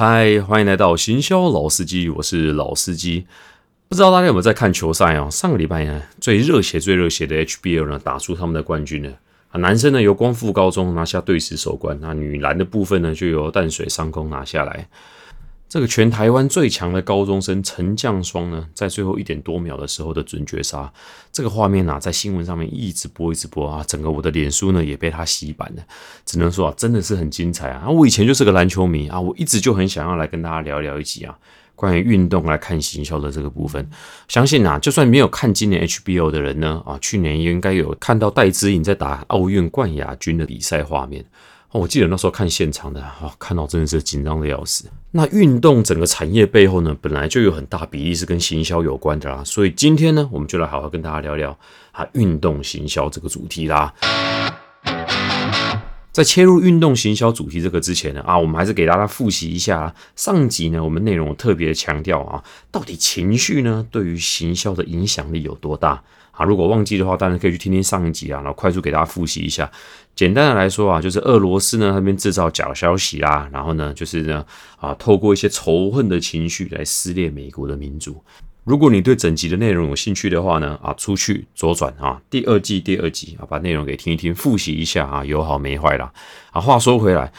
嗨，欢迎来到行销老司机，我是老司机。不知道大家有没有在看球赛哦？上个礼拜呢，最热血、最热血的 HBL 呢，打出他们的冠军了。啊，男生呢由光复高中拿下队史首冠，那女篮的部分呢就由淡水商工拿下来。这个全台湾最强的高中生陈将双呢，在最后一点多秒的时候的准绝杀，这个画面啊，在新闻上面一直播一直播啊，整个我的脸书呢也被他洗版了，只能说啊，真的是很精彩啊！我以前就是个篮球迷啊，我一直就很想要来跟大家聊聊一集啊，关于运动来看行销的这个部分。相信啊，就算没有看今年 HBO 的人呢，啊，去年也应该有看到戴资颖在打奥运冠亚军的比赛画面。哦，我记得那时候看现场的，哦，看到真的是紧张的要死。那运动整个产业背后呢，本来就有很大比例是跟行销有关的啦。所以今天呢，我们就来好好跟大家聊聊啊，运动行销这个主题啦。在切入运动行销主题这个之前呢，啊，我们还是给大家复习一下上集呢，我们内容特别强调啊，到底情绪呢对于行销的影响力有多大啊？如果忘记的话，当然可以去听听上一集啊，然后快速给大家复习一下。简单的来说啊，就是俄罗斯呢那边制造假消息啦，然后呢就是呢啊，透过一些仇恨的情绪来撕裂美国的民主。如果你对整集的内容有兴趣的话呢，啊，出去左转啊，第二季第二集啊，把内容给听一听，复习一下啊，有好没坏啦。啊。话说回来。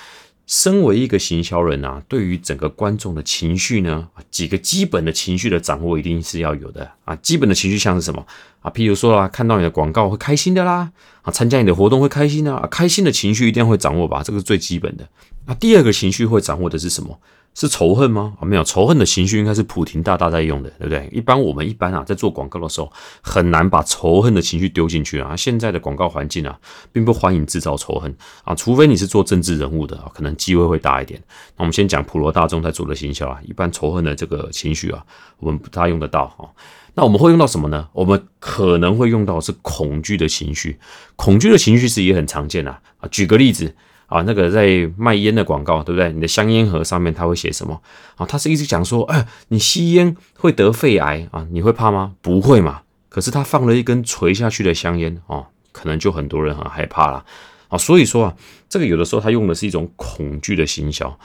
身为一个行销人啊，对于整个观众的情绪呢，几个基本的情绪的掌握一定是要有的啊。基本的情绪像是什么啊？譬如说啊，看到你的广告会开心的啦，啊，参加你的活动会开心的啊，开心的情绪一定会掌握吧，这个是最基本的。那第二个情绪会掌握的是什么？是仇恨吗？啊，没有，仇恨的情绪应该是普廷大大在用的，对不对？一般我们一般啊，在做广告的时候，很难把仇恨的情绪丢进去啊。现在的广告环境啊，并不欢迎制造仇恨啊，除非你是做政治人物的啊，可能机会会大一点。那我们先讲普罗大众在做的行销啊，一般仇恨的这个情绪啊，我们不大用得到啊。那我们会用到什么呢？我们可能会用到是恐惧的情绪，恐惧的情绪是也很常见啊。啊，举个例子。啊，那个在卖烟的广告，对不对？你的香烟盒上面它会写什么？啊，他是一直讲说，哎，你吸烟会得肺癌啊，你会怕吗？不会嘛。可是他放了一根垂下去的香烟，哦，可能就很多人很害怕了。啊，所以说啊，这个有的时候他用的是一种恐惧的行销。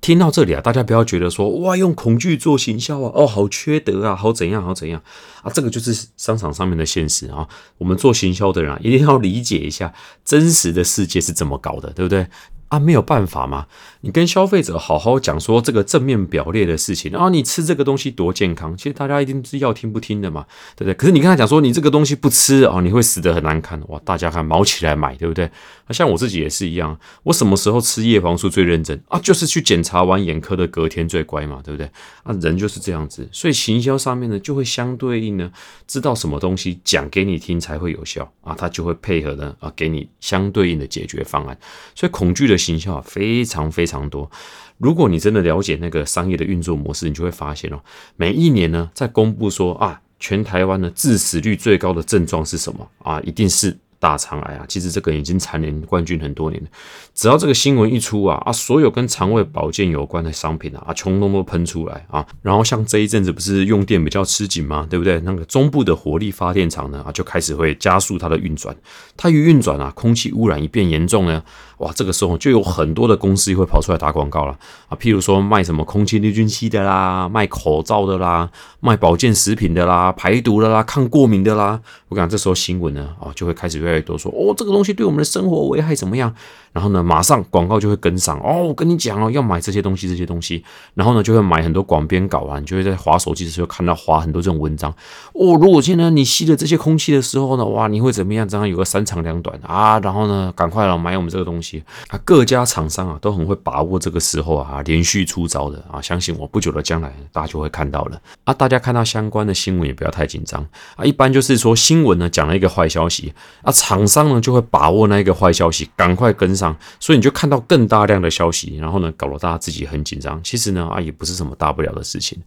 听到这里啊，大家不要觉得说哇，用恐惧做行销啊，哦，好缺德啊，好怎样，好怎样啊？这个就是商场上面的现实啊。我们做行销的人啊，一定要理解一下真实的世界是怎么搞的，对不对？啊，没有办法嘛！你跟消费者好好讲说这个正面表列的事情啊，你吃这个东西多健康，其实大家一定是要听不听的嘛，对不对？可是你跟他讲说你这个东西不吃啊，你会死得很难看哇！大家看毛起来买，对不对？那像我自己也是一样，我什么时候吃叶黄素最认真啊？就是去检查完眼科的隔天最乖嘛，对不对？啊，人就是这样子，所以行销上面呢就会相对应呢，知道什么东西讲给你听才会有效啊，他就会配合呢啊，给你相对应的解决方案。所以恐惧的。行销非常非常多，如果你真的了解那个商业的运作模式，你就会发现哦，每一年呢，在公布说啊，全台湾的致死率最高的症状是什么啊，一定是。大肠癌啊，其实这个已经蝉联冠军很多年了。只要这个新闻一出啊啊，所有跟肠胃保健有关的商品啊啊，通通都喷出来啊。然后像这一阵子不是用电比较吃紧吗？对不对？那个中部的火力发电厂呢啊，就开始会加速它的运转。它一运转啊，空气污染一变严重呢，哇，这个时候就有很多的公司会跑出来打广告了啊。譬如说卖什么空气滤菌器的啦，卖口罩的啦，卖保健食品的啦，排毒的啦，抗过敏的啦。我讲这时候新闻呢啊，就会开始。越来越多说哦，这个东西对我们的生活危害怎么样？然后呢，马上广告就会跟上哦。我跟你讲哦，要买这些东西，这些东西。然后呢，就会买很多广编稿啊。你就会在划手机的时候看到划很多这种文章哦。如果现在你吸了这些空气的时候呢，哇，你会怎么样？这样有个三长两短啊。然后呢，赶快了买我们这个东西啊。各家厂商啊都很会把握这个时候啊，连续出招的啊。相信我，不久的将来大家就会看到了啊。大家看到相关的新闻也不要太紧张啊。一般就是说新闻呢讲了一个坏消息。啊，厂商呢就会把握那一个坏消息，赶快跟上，所以你就看到更大量的消息，然后呢，搞得大家自己很紧张。其实呢，啊，也不是什么大不了的事情。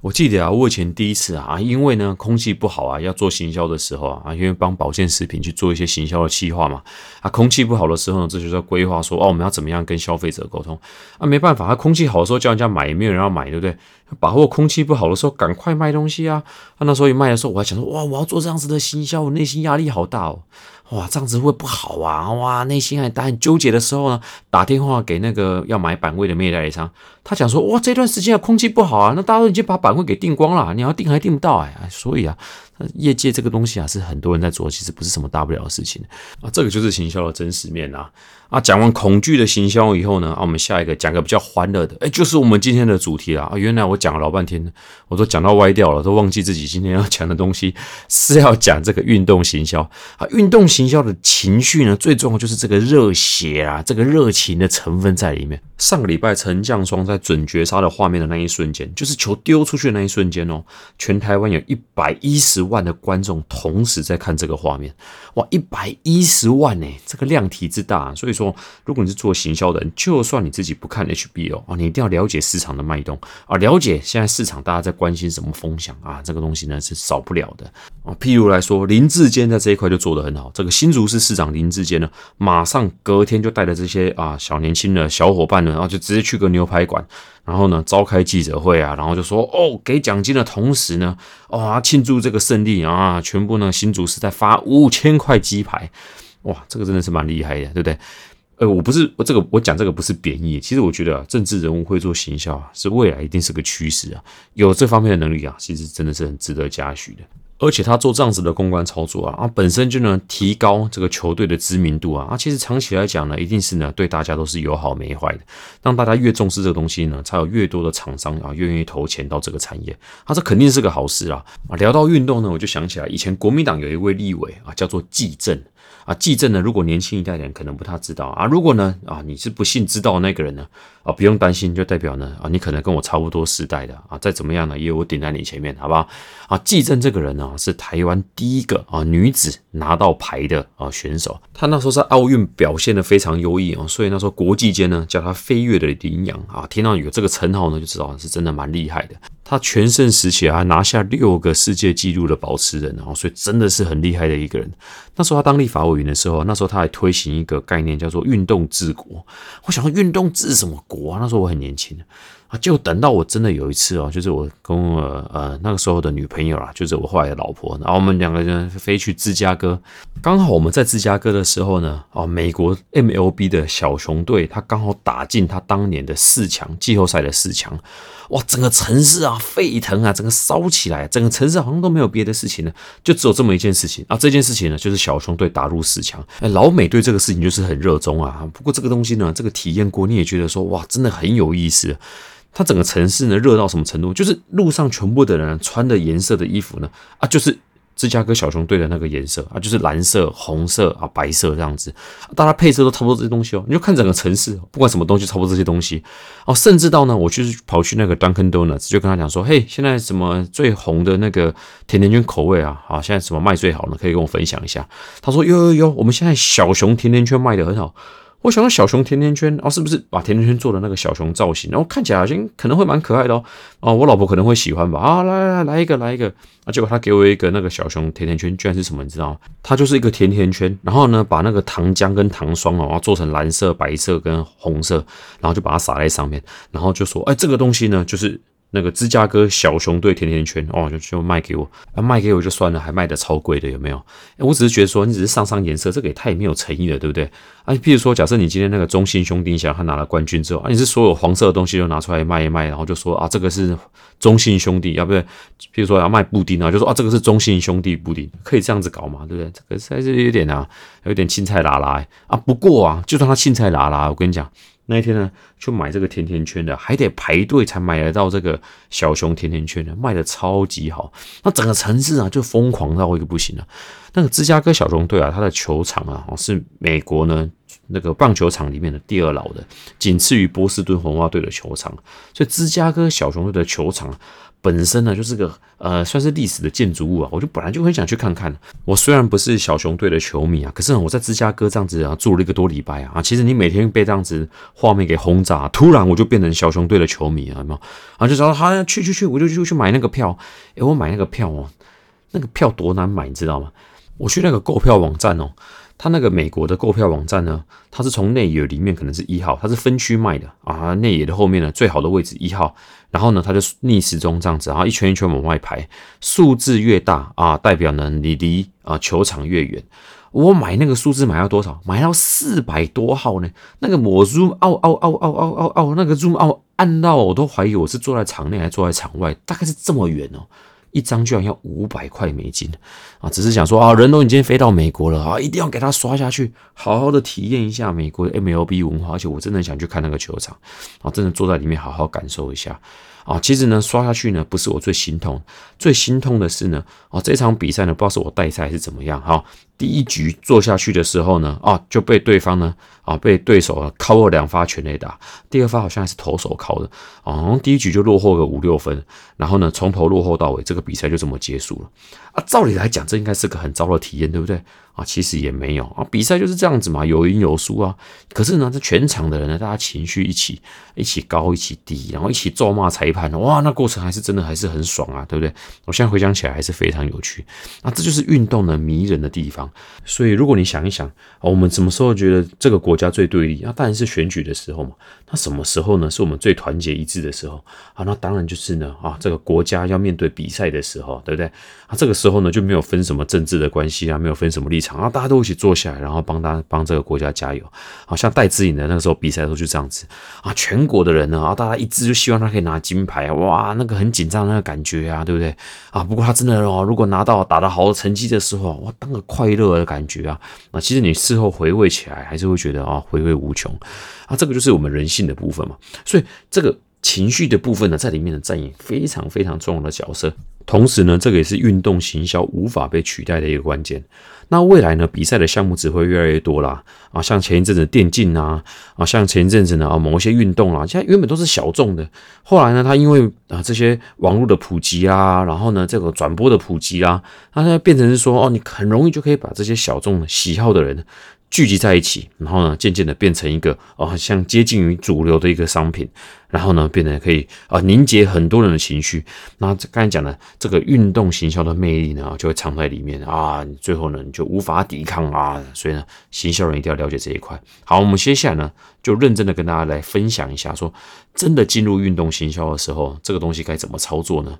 我记得啊，我以前第一次啊，因为呢空气不好啊，要做行销的时候啊，啊，因为帮保健食品去做一些行销的企划嘛，啊，空气不好的时候呢，这就是要规划说，哦，我们要怎么样跟消费者沟通啊？没办法，他空气好的时候叫人家买，也没有人要买，对不对？把握空气不好的时候，赶快卖东西啊！啊，那时候一卖的时候，我还想说，哇，我要做这样子的行销，我内心压力好大哦。哇，这样子会不好啊！哇，内心还很纠结的时候呢，打电话给那个要买板位的面代理商，他讲说，哇，这段时间空气不好啊，那大家都已经把板位给订光了，你要订还订不到哎，所以啊。业界这个东西啊，是很多人在做，其实不是什么大不了的事情啊。这个就是行销的真实面啊。啊，讲完恐惧的行销以后呢，啊，我们下一个讲个比较欢乐的，哎，就是我们今天的主题啦。啊，原来我讲了老半天，我都讲到歪掉了，都忘记自己今天要讲的东西是要讲这个运动行销啊。运动行销的情绪呢，最重要就是这个热血啊，这个热情的成分在里面。上个礼拜陈将双在准绝杀的画面的那一瞬间，就是球丢出去的那一瞬间哦，全台湾有一百一十万的观众同时在看这个画面，哇，一百一十万呢，这个量体之大，所以说，如果你是做行销的人，就算你自己不看 HBO 啊，你一定要了解市场的脉动啊，了解现在市场大家在关心什么风向啊，这个东西呢是少不了的啊。譬如来说，林志坚在这一块就做得很好，这个新竹市市长林志坚呢，马上隔天就带着这些啊小年轻的小伙伴。然后就直接去个牛排馆，然后呢召开记者会啊，然后就说哦给奖金的同时呢，哇庆祝这个胜利啊，全部呢新竹是在发五千块鸡排，哇这个真的是蛮厉害的，对不对？呃我不是我这个我讲这个不是贬义，其实我觉得政治人物会做行销啊，是未来一定是个趋势啊，有这方面的能力啊，其实真的是很值得嘉许的。而且他做这样子的公关操作啊，啊，本身就能提高这个球队的知名度啊，啊，其实长期来讲呢，一定是呢对大家都是有好没坏的。让大家越重视这个东西呢，才有越多的厂商啊愿意投钱到这个产业，啊，这肯定是个好事啊。啊，聊到运动呢，我就想起来以前国民党有一位立委啊，叫做纪政。啊，纪政呢？如果年轻一代的人可能不太知道啊。如果呢，啊，你是不幸知道那个人呢，啊，不用担心，就代表呢，啊，你可能跟我差不多时代的啊。再怎么样呢，也有我顶在你前面，好不好？啊，纪政这个人呢，是台湾第一个啊女子拿到牌的啊选手。他那时候在奥运表现的非常优异啊，所以那时候国际间呢叫他飞跃的羚羊啊。听到有这个称号呢，就知道是真的蛮厉害的。他全盛时期还拿下六个世界纪录的保持人，然后所以真的是很厉害的一个人。那时候他当立法委员的时候，那时候他还推行一个概念叫做“运动治国”。我想说，运动治什么国？那时候我很年轻啊，就等到我真的有一次哦，就是我跟我呃那个时候的女朋友啊，就是我后来的老婆，然后我们两个人飞去芝加哥，刚好我们在芝加哥的时候呢，哦，美国 MLB 的小熊队他刚好打进他当年的四强季后赛的四强，哇，整个城市啊沸腾啊，整个烧起来，整个城市好像都没有别的事情了，就只有这么一件事情啊，这件事情呢就是小熊队打入四强，哎，老美对这个事情就是很热衷啊，不过这个东西呢，这个体验过你也觉得说哇，真的很有意思。它整个城市呢热到什么程度？就是路上全部的人穿的颜色的衣服呢啊，就是芝加哥小熊队的那个颜色啊，就是蓝色、红色啊、白色这样子，大家配色都差不多这些东西哦。你就看整个城市，不管什么东西，差不多这些东西哦。甚至到呢，我就是跑去那个 Dunkin Donuts，就跟他讲说：“嘿，现在什么最红的那个甜甜圈口味啊？好，现在什么卖最好呢？可以跟我分享一下。”他说：“有有有，我们现在小熊甜甜圈卖的很好。”我想到小熊甜甜圈哦，是不是把甜甜圈做的那个小熊造型？然后看起来好像可能会蛮可爱的哦。哦，我老婆可能会喜欢吧。啊，来来来，一个，来一个。啊，结果他给我一个那个小熊甜甜圈，居然是什么？你知道吗？它就是一个甜甜圈，然后呢，把那个糖浆跟糖霜哦，做成蓝色、白色跟红色，然后就把它撒在上面，然后就说：“哎，这个东西呢，就是。”那个芝加哥小熊队甜甜圈哦，就就卖给我，啊卖给我就算了，还卖的超贵的，有没有？我只是觉得说，你只是上上颜色，这个也太没有诚意了，对不对？啊，譬如说，假设你今天那个中信兄弟想他拿了冠军之后，啊，你是所有黄色的东西都拿出来卖一卖，然后就说啊，这个是中信兄弟，要不对？譬如说要卖布丁啊，就说啊，这个是中信兄弟布丁，可以这样子搞嘛，对不对？这个实在是有点啊，有点青菜拉拉啊。不过啊，就算他青菜拉拉，我跟你讲。那一天呢，去买这个甜甜圈的，还得排队才买得到这个小熊甜甜圈的，卖的超级好。那整个城市啊，就疯狂到一个不行了。那个芝加哥小熊队啊，它的球场啊，是美国呢那个棒球场里面的第二老的，仅次于波士顿红袜队的球场。所以芝加哥小熊队的球场。本身呢就是个呃算是历史的建筑物啊，我就本来就很想去看看。我虽然不是小熊队的球迷啊，可是我在芝加哥这样子啊住了一个多礼拜啊，其实你每天被这样子画面给轰炸，突然我就变成小熊队的球迷了，有没有？啊，就说好去去去，我就就去买那个票。诶，我买那个票哦，那个票多难买，你知道吗？我去那个购票网站哦。他那个美国的购票网站呢，它是从内野里面可能是一号，它是分区卖的啊。内野的后面呢，最好的位置一号，然后呢，它就逆时钟这样子，然后一圈一圈往外排，数字越大啊，代表呢你离啊球场越远。我买那个数字买到多少？买到四百多号呢？那个抹 zoom 哦哦哦哦哦哦，那个 zoom 哦按到我都怀疑我是坐在场内还是坐在场外，大概是这么远哦。一张居然要五百块美金啊！只是想说啊，人都已经飞到美国了啊，一定要给他刷下去，好好的体验一下美国的 MLB 文化。而且我真的想去看那个球场啊，真的坐在里面好好感受一下啊。其实呢，刷下去呢，不是我最心痛，最心痛的是呢，啊，这场比赛呢，不知道是我带赛是怎么样哈。第一局做下去的时候呢，啊，就被对方呢，啊，被对手啊敲了两发全垒打。第二发好像还是投手敲的，啊，第一局就落后个五六分，然后呢，从头落后到尾，这个比赛就这么结束了。啊，照理来讲，这应该是个很糟的体验，对不对？啊，其实也没有啊，比赛就是这样子嘛，有赢有输啊。可是呢，这全场的人呢，大家情绪一起一起高，一起低，然后一起咒骂裁判，哇，那过程还是真的还是很爽啊，对不对？我现在回想起来还是非常有趣。啊，这就是运动的迷人的地方。所以，如果你想一想，我们什么时候觉得这个国家最对立？那当然是选举的时候嘛。那什么时候呢？是我们最团结一致的时候啊？那当然就是呢啊，这个国家要面对比赛的时候，对不对？啊，这个时候呢就没有分什么政治的关系啊，没有分什么立场啊，大家都一起坐下来，然后帮他帮这个国家加油。好像戴资颖的那个时候比赛的时候就这样子啊，全国的人呢啊，大家一致就希望他可以拿金牌，哇，那个很紧张那个感觉啊，对不对？啊，不过他真的哦，如果拿到打得好的成绩的时候，哇，当个快乐的感觉啊，那，其实你事后回味起来，还是会觉得啊，回味无穷。啊，这个就是我们人性的部分嘛，所以这个情绪的部分呢，在里面呢扮演非常非常重要的角色。同时呢，这个也是运动行销无法被取代的一个关键。那未来呢，比赛的项目只会越来越多啦。啊，像前一阵子电竞啊，啊，像前一阵子呢啊，某一些运动啊，现在原本都是小众的，后来呢，它因为啊这些网络的普及啊，然后呢这个转播的普及啊，它现在变成是说哦，你很容易就可以把这些小众喜好的人。聚集在一起，然后呢，渐渐的变成一个哦，像接近于主流的一个商品，然后呢，变得可以啊凝结很多人的情绪。那这刚才讲的这个运动行销的魅力呢，就会藏在里面啊，最后呢，你就无法抵抗啊。所以呢，行销人一定要了解这一块。好，我们接下来呢，就认真的跟大家来分享一下，说真的进入运动行销的时候，这个东西该怎么操作呢？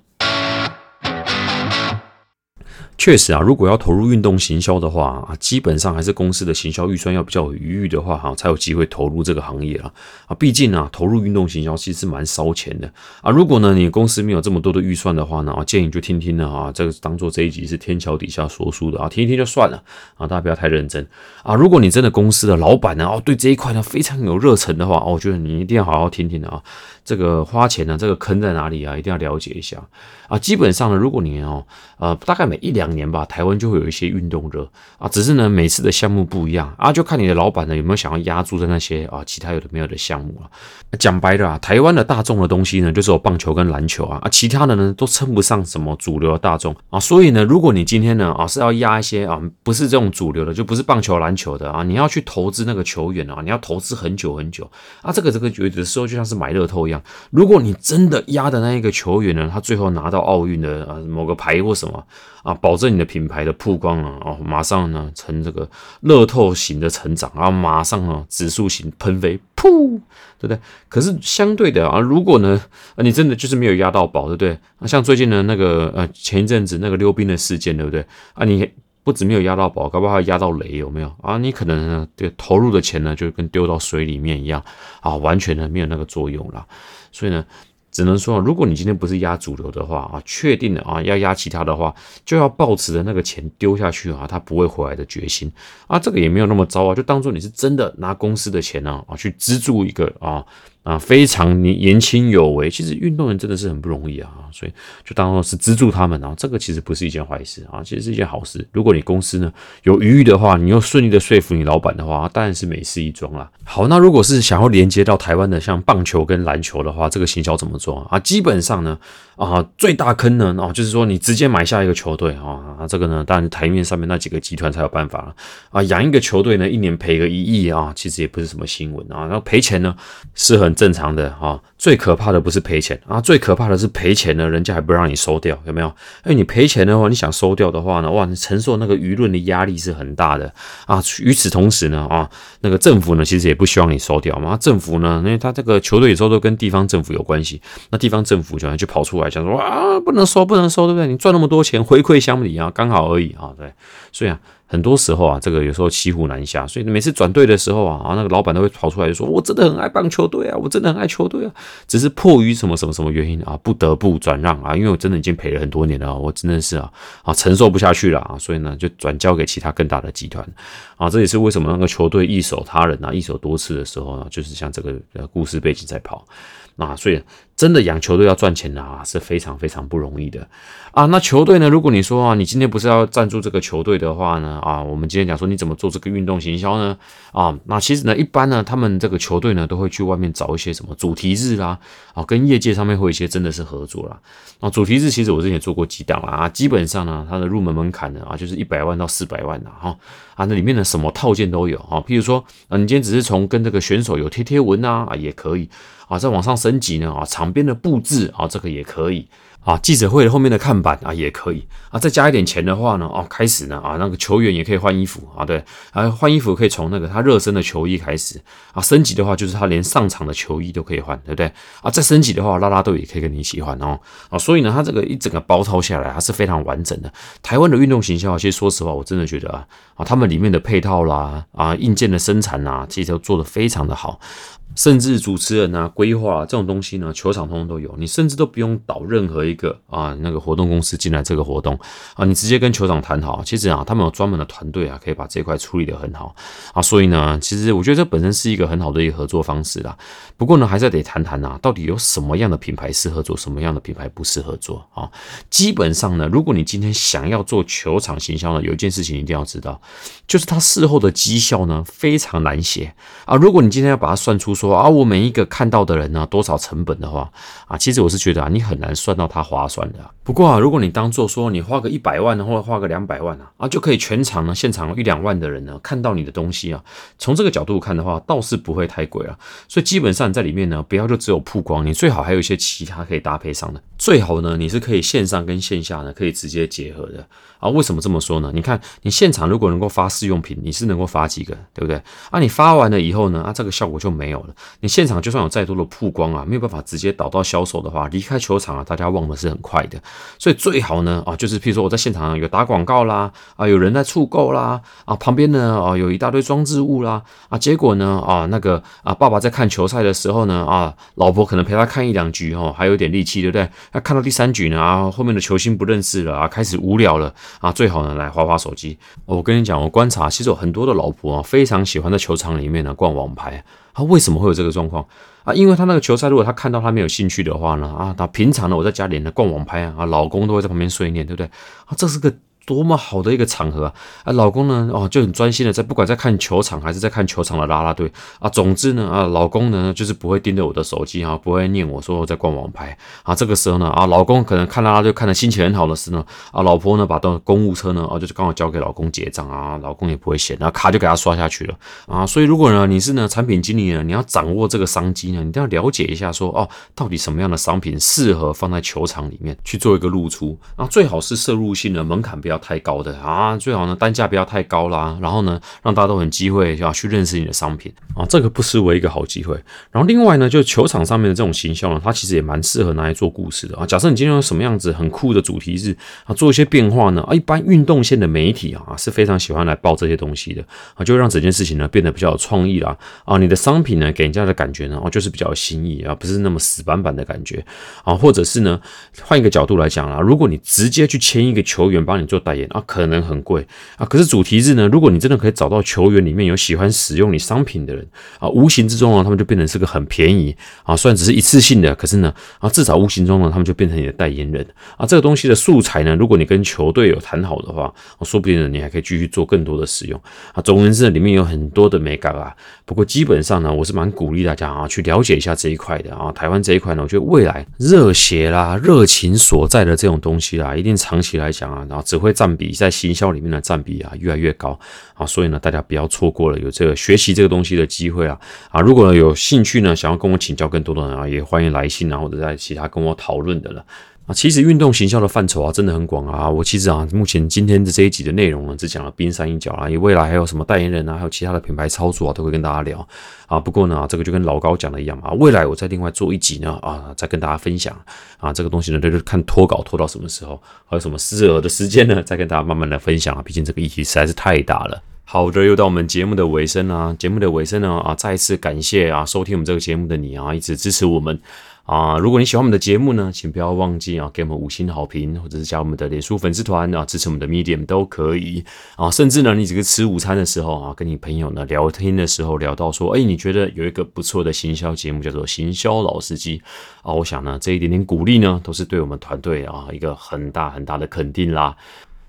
确实啊，如果要投入运动行销的话啊，基本上还是公司的行销预算要比较有余裕的话哈，才有机会投入这个行业啊啊，毕竟啊，投入运动行销其实是蛮烧钱的啊。如果呢，你公司没有这么多的预算的话呢啊，建议就听听呢啊，这个当做这一集是天桥底下说书的啊，听一听就算了啊，大家不要太认真啊。如果你真的公司的老板呢哦，对这一块呢非常有热忱的话哦，我觉得你一定要好好听听的啊。这个花钱呢，这个坑在哪里啊？一定要了解一下啊！基本上呢，如果你哦，呃，大概每一两两年吧，台湾就会有一些运动热啊。只是呢，每次的项目不一样啊，就看你的老板呢有没有想要压注在那些啊其他有的没有的项目了。讲白了啊，台湾的大众的东西呢，就是有棒球跟篮球啊啊，其他的呢都称不上什么主流的大众啊。所以呢，如果你今天呢啊是要压一些啊不是这种主流的，就不是棒球篮球的啊，你要去投资那个球员啊，你要投资很久很久啊。这个这个有的时候就像是买乐透一样。如果你真的压的那一个球员呢，他最后拿到奥运的啊某个牌或什么啊，保证你的品牌的曝光啊，哦，马上呢成这个乐透型的成长啊，马上呢指数型喷飞，噗，对不对？可是相对的啊，如果呢啊你真的就是没有压到宝，对不对？啊，像最近的那个呃前一阵子那个溜冰的事件，对不对？啊，你。不止没有压到宝，搞不好压到雷，有没有啊？你可能呢，这投入的钱呢，就跟丢到水里面一样啊，完全呢没有那个作用了。所以呢，只能说，如果你今天不是压主流的话啊，确定的啊，要压其他的话，就要抱持着那个钱丢下去啊，它不会回来的决心啊，这个也没有那么糟啊，就当做你是真的拿公司的钱呢啊，去资助一个啊。啊，非常年年轻有为，其实运动员真的是很不容易啊，所以就当做是资助他们啊，这个其实不是一件坏事啊，其实是一件好事。如果你公司呢有余裕的话，你又顺利的说服你老板的话，当然是美事一桩啦。好，那如果是想要连接到台湾的像棒球跟篮球的话，这个行销怎么做啊？基本上呢，啊，最大坑呢，啊，就是说你直接买下一个球队啊，这个呢，当然台面上面那几个集团才有办法了啊，养一个球队呢，一年赔个一亿啊，其实也不是什么新闻啊，然后赔钱呢是很。正常的啊，最可怕的不是赔钱啊，最可怕的是赔钱呢，人家还不让你收掉，有没有？哎，你赔钱的话，你想收掉的话呢，哇，你承受那个舆论的压力是很大的啊。与此同时呢，啊，那个政府呢，其实也不希望你收掉嘛。政府呢，因为他这个球队有时候都跟地方政府有关系，那地方政府就就跑出来讲说啊，不能收，不能收，对不对？你赚那么多钱回馈乡里啊，刚好而已啊，对。所以啊，很多时候啊，这个有时候骑虎难下，所以每次转队的时候啊，啊，那个老板都会跑出来说：“我真的很爱棒球队啊，我真的很爱球队啊，只是迫于什么什么什么原因啊，不得不转让啊，因为我真的已经赔了很多年了，我真的是啊啊承受不下去了啊，所以呢，就转交给其他更大的集团啊，这也是为什么那个球队易手他人啊，易手多次的时候呢，就是像这个呃故事背景在跑。”啊，所以真的养球队要赚钱的啊，是非常非常不容易的啊。那球队呢？如果你说啊，你今天不是要赞助这个球队的话呢，啊，我们今天讲说你怎么做这个运动行销呢？啊，那其实呢，一般呢，他们这个球队呢，都会去外面找一些什么主题日啦，啊，跟业界上面会有一些真的是合作啦。啊，主题日其实我之前也做过几档了啊，基本上呢，它的入门门槛呢啊，就是一百万到四百万的哈啊，那里面的什么套件都有啊，譬如说啊，你今天只是从跟这个选手有贴贴文啊啊，也可以。啊，再往上升级呢啊，长场边的布置啊，这个也可以啊，记者会后面的看板啊也可以啊，再加一点钱的话呢，哦，开始呢啊，那个球员也可以换衣服啊，对，啊换衣服可以从那个他热身的球衣开始啊，升级的话就是他连上场的球衣都可以换，对不对？啊，再升级的话，拉拉队也可以跟你一起换哦，啊，所以呢，他这个一整个包套下来，它是非常完整的。台湾的运动行销，其实说实话，我真的觉得啊，啊，他们里面的配套啦，啊，硬件的生产呐，其实都做得非常的好。甚至主持人啊、规划这种东西呢，球场通通都有，你甚至都不用导任何一个啊那个活动公司进来这个活动啊，你直接跟球场谈好。其实啊，他们有专门的团队啊，可以把这块处理得很好啊。所以呢，其实我觉得这本身是一个很好的一个合作方式啦。不过呢，还是得谈谈呐，到底有什么样的品牌适合做，什么样的品牌不适合做啊？基本上呢，如果你今天想要做球场行销呢，有一件事情一定要知道，就是它事后的绩效呢非常难写啊。如果你今天要把它算出。说啊，我每一个看到的人呢，多少成本的话啊，其实我是觉得啊，你很难算到它划算的。不过啊，如果你当做说你花个一百万呢，或者花个两百万啊，啊就可以全场呢，现场一两万的人呢看到你的东西啊，从这个角度看的话，倒是不会太贵啊。所以基本上在里面呢，不要就只有曝光，你最好还有一些其他可以搭配上的。最好呢，你是可以线上跟线下呢可以直接结合的啊。为什么这么说呢？你看你现场如果能够发试用品，你是能够发几个，对不对？啊，你发完了以后呢，啊这个效果就没有了。你现场就算有再多的曝光啊，没有办法直接导到销售的话，离开球场啊，大家忘的是很快的。所以最好呢啊，就是譬如说我在现场有打广告啦，啊有人在促购啦，啊旁边呢啊有一大堆装置物啦，啊结果呢啊那个啊爸爸在看球赛的时候呢啊老婆可能陪他看一两局哦，还有点力气，对不对？那看到第三局呢啊后面的球星不认识了啊，开始无聊了啊，最好呢来划划手机。我跟你讲，我观察其实有很多的老婆啊，非常喜欢在球场里面呢逛网牌。他为什么会有这个状况啊？因为他那个球赛，如果他看到他没有兴趣的话呢，啊，他平常呢，我在家里呢逛网拍啊，老公都会在旁边碎念，对不对？啊，这是个。多么好的一个场合啊！啊，老公呢？哦，就很专心的在，不管在看球场还是在看球场的啦啦队啊。总之呢，啊，老公呢就是不会盯着我的手机啊，不会念我说我在逛网拍啊。这个时候呢，啊，老公可能看啦啦队看的心情很好的时候呢，啊，老婆呢把到公务车呢，哦，就是刚好交给老公结账啊，老公也不会嫌，然后卡就给他刷下去了啊。所以如果呢你是呢产品经理呢，你要掌握这个商机呢，你都要了解一下说哦，到底什么样的商品适合放在球场里面去做一个露出啊，最好是摄入性的门槛不要。太高的啊，最好呢单价不要太高啦，然后呢让大家都很机会要去认识你的商品啊，这个不失为一个好机会。然后另外呢，就球场上面的这种行销呢，它其实也蛮适合拿来做故事的啊。假设你今天有什么样子很酷的主题日啊，做一些变化呢啊，一般运动线的媒体啊是非常喜欢来报这些东西的啊，就让整件事情呢变得比较有创意啦啊，你的商品呢给人家的感觉呢哦就是比较有新意啊，不是那么死板板的感觉啊，或者是呢换一个角度来讲啊，如果你直接去签一个球员帮你做。代言啊，可能很贵啊。可是主题日呢，如果你真的可以找到球员里面有喜欢使用你商品的人啊，无形之中啊，他们就变成是个很便宜啊。虽然只是一次性的，可是呢啊，至少无形中呢，他们就变成你的代言人啊。这个东西的素材呢，如果你跟球队有谈好的话，说不定呢，你还可以继续做更多的使用啊。总而言之，里面有很多的美感啊。不过基本上呢，我是蛮鼓励大家啊，去了解一下这一块的啊。台湾这一块呢，我觉得未来热血啦、热情所在的这种东西啦，一定长期来讲啊，然后只会。占比在行销里面的占比啊越来越高啊，所以呢大家不要错过了有这个学习这个东西的机会啊啊！如果有兴趣呢，想要跟我请教更多的人啊，也欢迎来信啊，或者在其他跟我讨论的了。啊，其实运动行销的范畴啊，真的很广啊。我其实啊，目前今天的这一集的内容呢，只讲了冰山一角啊，也未来还有什么代言人啊，还有其他的品牌操作啊，都会跟大家聊啊。不过呢，这个就跟老高讲的一样嘛，未来我再另外做一集呢，啊，再跟大家分享啊，这个东西呢，就是看拖稿拖到什么时候，还有什么适合的时间呢，再跟大家慢慢的分享啊。毕竟这个议题实在是太大了。好的，又到我们节目的尾声啊，节目的尾声呢，啊，再一次感谢啊，收听我们这个节目的你啊，一直支持我们。啊，如果你喜欢我们的节目呢，请不要忘记啊，给我们五星好评，或者是加我们的脸书粉丝团啊，支持我们的 Medium 都可以啊。甚至呢，你这个吃午餐的时候啊，跟你朋友呢聊天的时候聊到说，哎，你觉得有一个不错的行销节目叫做《行销老司机》啊，我想呢，这一点点鼓励呢，都是对我们团队啊一个很大很大的肯定啦。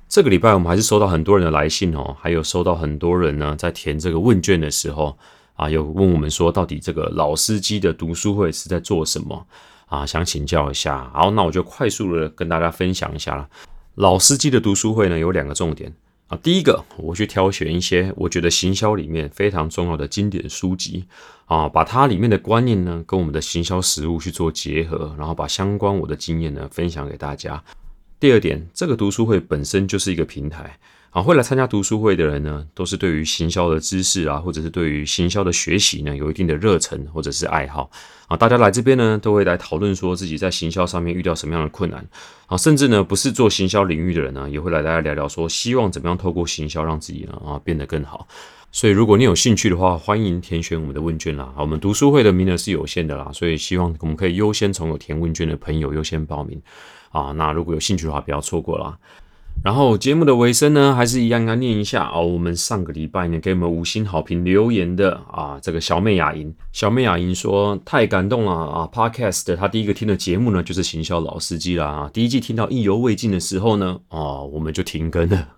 这个礼拜我们还是收到很多人的来信哦，还有收到很多人呢在填这个问卷的时候。啊，有问我们说，到底这个老司机的读书会是在做什么啊？想请教一下。好，那我就快速的跟大家分享一下了。老司机的读书会呢，有两个重点啊。第一个，我去挑选一些我觉得行销里面非常重要的经典书籍啊，把它里面的观念呢，跟我们的行销实务去做结合，然后把相关我的经验呢分享给大家。第二点，这个读书会本身就是一个平台。啊，会来参加读书会的人呢，都是对于行销的知识啊，或者是对于行销的学习呢，有一定的热忱或者是爱好啊。大家来这边呢，都会来讨论说自己在行销上面遇到什么样的困难啊，甚至呢，不是做行销领域的人呢，也会来大家聊聊说，希望怎么样透过行销让自己呢啊变得更好。所以，如果你有兴趣的话，欢迎填选我们的问卷啦。我们读书会的名额是有限的啦，所以希望我们可以优先从有填问卷的朋友优先报名啊。那如果有兴趣的话，不要错过了。然后节目的尾声呢，还是一样要念一下哦。我们上个礼拜呢，给我们五星好评留言的啊，这个小妹雅莹，小妹雅莹说太感动了啊！Podcast 她第一个听的节目呢，就是行销老司机啦啊。第一季听到意犹未尽的时候呢，哦，我们就停更了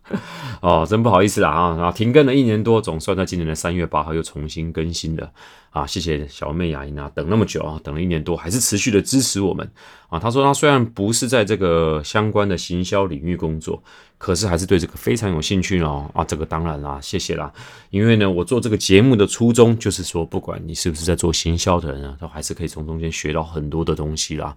哦，真不好意思啦啊啊，停更了一年多，总算在今年的三月八号又重新更新了。啊，谢谢小妹雅音啊，等那么久啊，等了一年多，还是持续的支持我们啊。他说他虽然不是在这个相关的行销领域工作，可是还是对这个非常有兴趣哦。啊，这个当然啦，谢谢啦。因为呢，我做这个节目的初衷就是说，不管你是不是在做行销的人啊，都还是可以从中间学到很多的东西啦。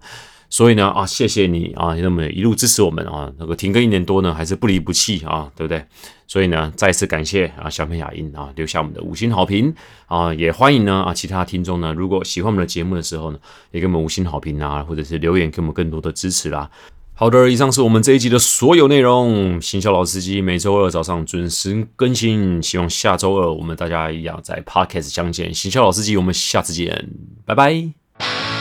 所以呢，啊，谢谢你啊，那么一路支持我们啊，那个停更一年多呢，还是不离不弃啊，对不对？所以呢，再次感谢啊，小美雅音啊，留下我们的五星好评啊，也欢迎呢啊，其他听众呢，如果喜欢我们的节目的时候呢，也给我们五星好评啊，或者是留言给我们更多的支持啦。好的，以上是我们这一集的所有内容。行销老司机每周二早上准时更新，希望下周二我们大家一样在 Podcast 相见。行销老司机，我们下次见，拜拜。